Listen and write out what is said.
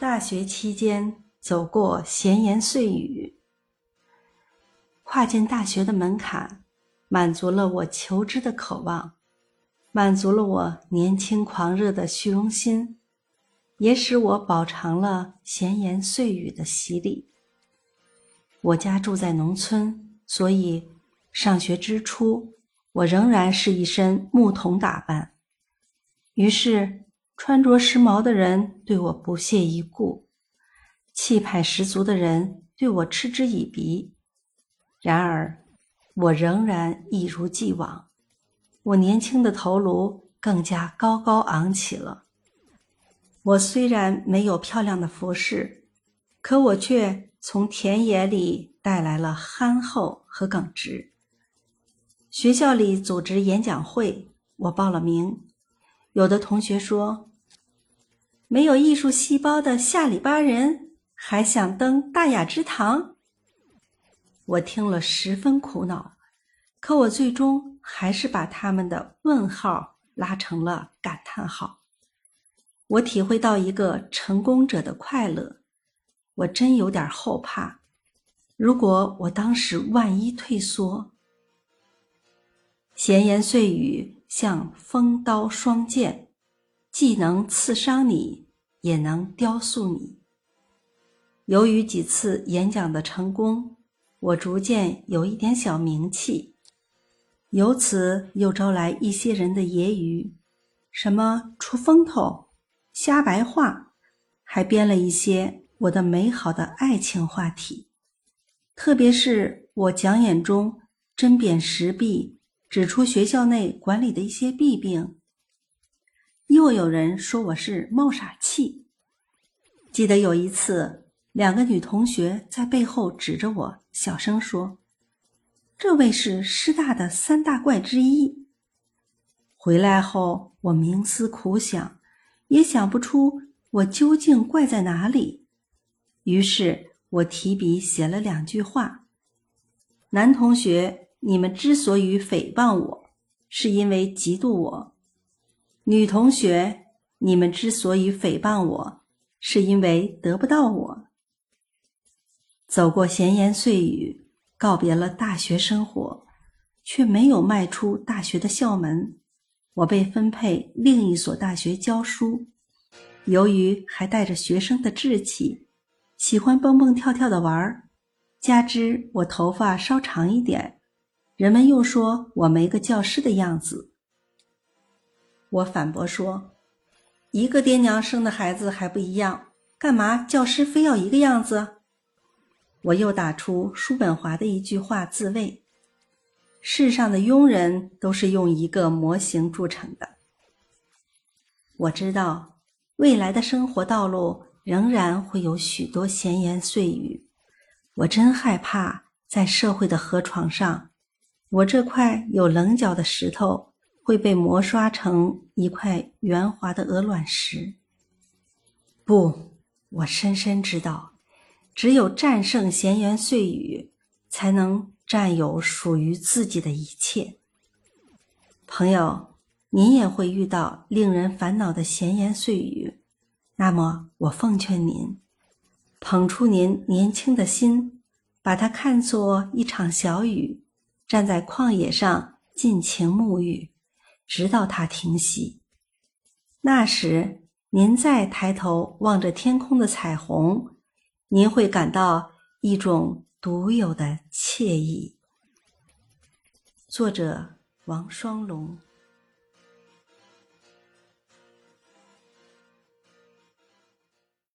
大学期间走过闲言碎语，跨进大学的门槛，满足了我求知的渴望，满足了我年轻狂热的虚荣心，也使我饱尝了闲言碎语的洗礼。我家住在农村，所以上学之初，我仍然是一身牧童打扮，于是。穿着时髦的人对我不屑一顾，气派十足的人对我嗤之以鼻。然而，我仍然一如既往。我年轻的头颅更加高高昂起了。我虽然没有漂亮的服饰，可我却从田野里带来了憨厚和耿直。学校里组织演讲会，我报了名。有的同学说。没有艺术细胞的下里巴人还想登大雅之堂？我听了十分苦恼，可我最终还是把他们的问号拉成了感叹号。我体会到一个成功者的快乐，我真有点后怕。如果我当时万一退缩，闲言碎语像锋刀双剑。既能刺伤你，也能雕塑你。由于几次演讲的成功，我逐渐有一点小名气，由此又招来一些人的揶揄，什么出风头、瞎白话，还编了一些我的美好的爱情话题，特别是我讲演中针砭时弊，指出学校内管理的一些弊病。又有人说我是冒傻气。记得有一次，两个女同学在背后指着我，小声说：“这位是师大的三大怪之一。”回来后，我冥思苦想，也想不出我究竟怪在哪里。于是我提笔写了两句话：“男同学，你们之所以诽谤我，是因为嫉妒我。”女同学，你们之所以诽谤我，是因为得不到我。走过闲言碎语，告别了大学生活，却没有迈出大学的校门。我被分配另一所大学教书。由于还带着学生的志气，喜欢蹦蹦跳跳的玩儿，加之我头发稍长一点，人们又说我没个教师的样子。我反驳说：“一个爹娘生的孩子还不一样，干嘛教师非要一个样子？”我又打出叔本华的一句话自慰：“世上的庸人都是用一个模型铸成的。”我知道未来的生活道路仍然会有许多闲言碎语，我真害怕在社会的河床上，我这块有棱角的石头。会被磨刷成一块圆滑的鹅卵石。不，我深深知道，只有战胜闲言碎语，才能占有属于自己的一切。朋友，您也会遇到令人烦恼的闲言碎语，那么我奉劝您，捧出您年轻的心，把它看作一场小雨，站在旷野上尽情沐浴。直到它停息，那时您再抬头望着天空的彩虹，您会感到一种独有的惬意。作者：王双龙。